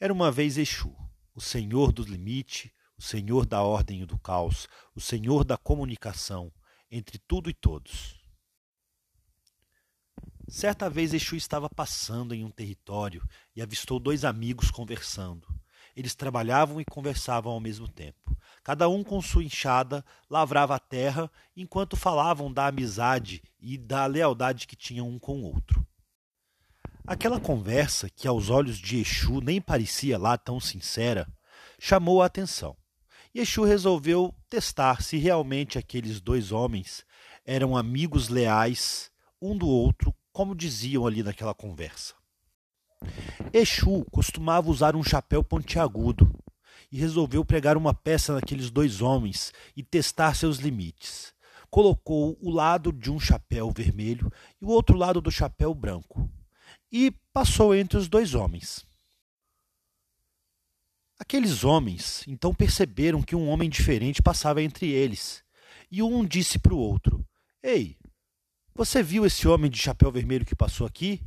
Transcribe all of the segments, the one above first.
Era uma vez Exu, o senhor do limite, o senhor da ordem e do caos, o senhor da comunicação entre tudo e todos. Certa vez Exu estava passando em um território e avistou dois amigos conversando. Eles trabalhavam e conversavam ao mesmo tempo. Cada um com sua enxada lavrava a terra enquanto falavam da amizade e da lealdade que tinham um com o outro. Aquela conversa, que aos olhos de Exu nem parecia lá tão sincera, chamou a atenção. E Exu resolveu testar se realmente aqueles dois homens eram amigos leais um do outro, como diziam ali naquela conversa. Exu costumava usar um chapéu pontiagudo e resolveu pregar uma peça naqueles dois homens e testar seus limites. Colocou o lado de um chapéu vermelho e o outro lado do chapéu branco e passou entre os dois homens. Aqueles homens então perceberam que um homem diferente passava entre eles, e um disse para o outro: Ei, você viu esse homem de chapéu vermelho que passou aqui?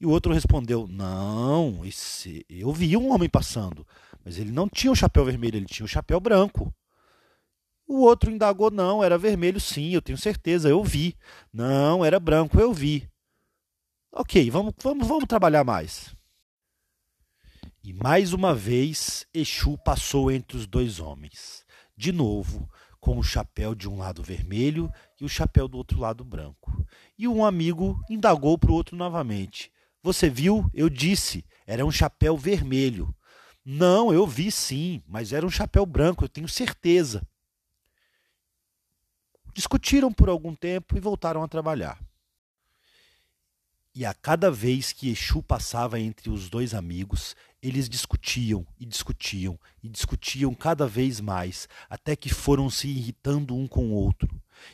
E o outro respondeu: Não, esse, eu vi um homem passando, mas ele não tinha o chapéu vermelho, ele tinha o chapéu branco. O outro indagou: Não, era vermelho sim, eu tenho certeza, eu vi. Não, era branco, eu vi. Ok, vamos, vamos, vamos trabalhar mais. E mais uma vez Exu passou entre os dois homens, de novo, com o chapéu de um lado vermelho e o chapéu do outro lado branco. E um amigo indagou para o outro novamente: Você viu? Eu disse, era um chapéu vermelho. Não, eu vi sim, mas era um chapéu branco, eu tenho certeza. Discutiram por algum tempo e voltaram a trabalhar. E a cada vez que Exu passava entre os dois amigos, eles discutiam e discutiam e discutiam cada vez mais, até que foram se irritando um com o outro.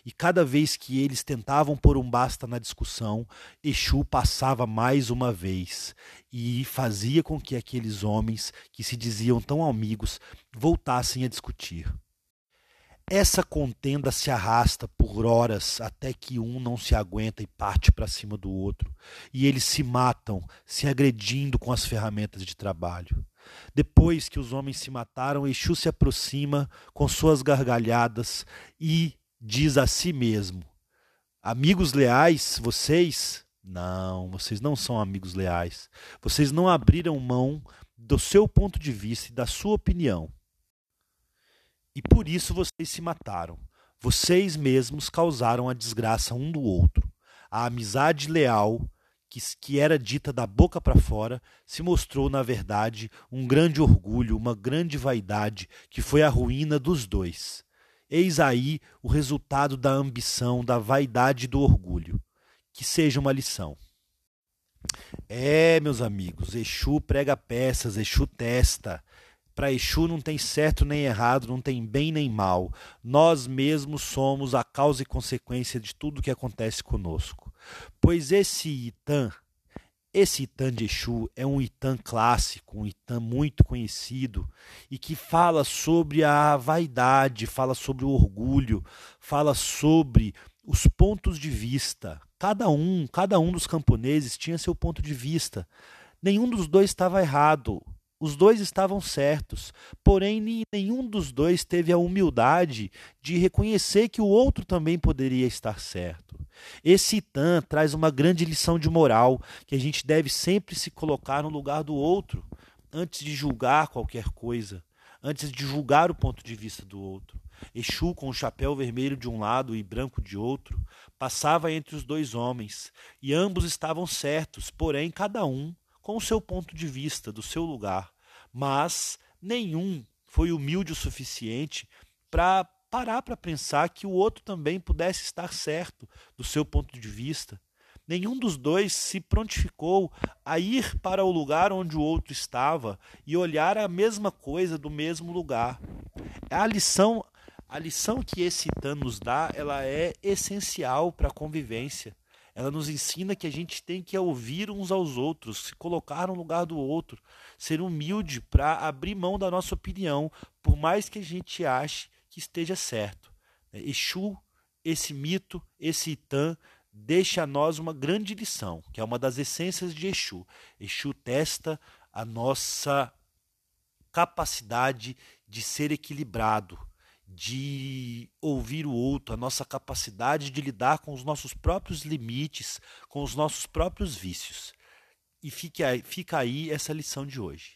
E cada vez que eles tentavam pôr um basta na discussão, Exu passava mais uma vez e fazia com que aqueles homens, que se diziam tão amigos, voltassem a discutir. Essa contenda se arrasta por horas até que um não se aguenta e parte para cima do outro, e eles se matam, se agredindo com as ferramentas de trabalho. Depois que os homens se mataram, Exu se aproxima com suas gargalhadas e diz a si mesmo: Amigos leais, vocês? Não, vocês não são amigos leais. Vocês não abriram mão do seu ponto de vista e da sua opinião. E por isso vocês se mataram. Vocês mesmos causaram a desgraça um do outro. A amizade leal, que, que era dita da boca para fora, se mostrou, na verdade, um grande orgulho, uma grande vaidade, que foi a ruína dos dois. Eis aí o resultado da ambição, da vaidade e do orgulho. Que seja uma lição. É, meus amigos, Exu prega peças, Exu testa. Para Exu não tem certo nem errado, não tem bem nem mal. Nós mesmos somos a causa e consequência de tudo que acontece conosco. Pois esse Itã, esse Itã de Exu é um Itã clássico, um Itã muito conhecido e que fala sobre a vaidade, fala sobre o orgulho, fala sobre os pontos de vista. Cada um, cada um dos camponeses tinha seu ponto de vista. Nenhum dos dois estava errado. Os dois estavam certos, porém nenhum dos dois teve a humildade de reconhecer que o outro também poderia estar certo. Esse Itã traz uma grande lição de moral que a gente deve sempre se colocar no lugar do outro antes de julgar qualquer coisa, antes de julgar o ponto de vista do outro. Exu, com o chapéu vermelho de um lado e branco de outro, passava entre os dois homens, e ambos estavam certos, porém cada um com o seu ponto de vista, do seu lugar, mas nenhum foi humilde o suficiente para parar para pensar que o outro também pudesse estar certo do seu ponto de vista. Nenhum dos dois se prontificou a ir para o lugar onde o outro estava e olhar a mesma coisa do mesmo lugar. A lição, a lição que esse Tan nos dá, ela é essencial para a convivência. Ela nos ensina que a gente tem que ouvir uns aos outros, se colocar no lugar do outro, ser humilde para abrir mão da nossa opinião, por mais que a gente ache que esteja certo. É, Exu, esse mito, esse Itã, deixa a nós uma grande lição, que é uma das essências de Exu. Exu testa a nossa capacidade de ser equilibrado, de ouvir o outro, a nossa capacidade de lidar com os nossos próprios limites, com os nossos próprios vícios. E fica aí, fica aí essa lição de hoje.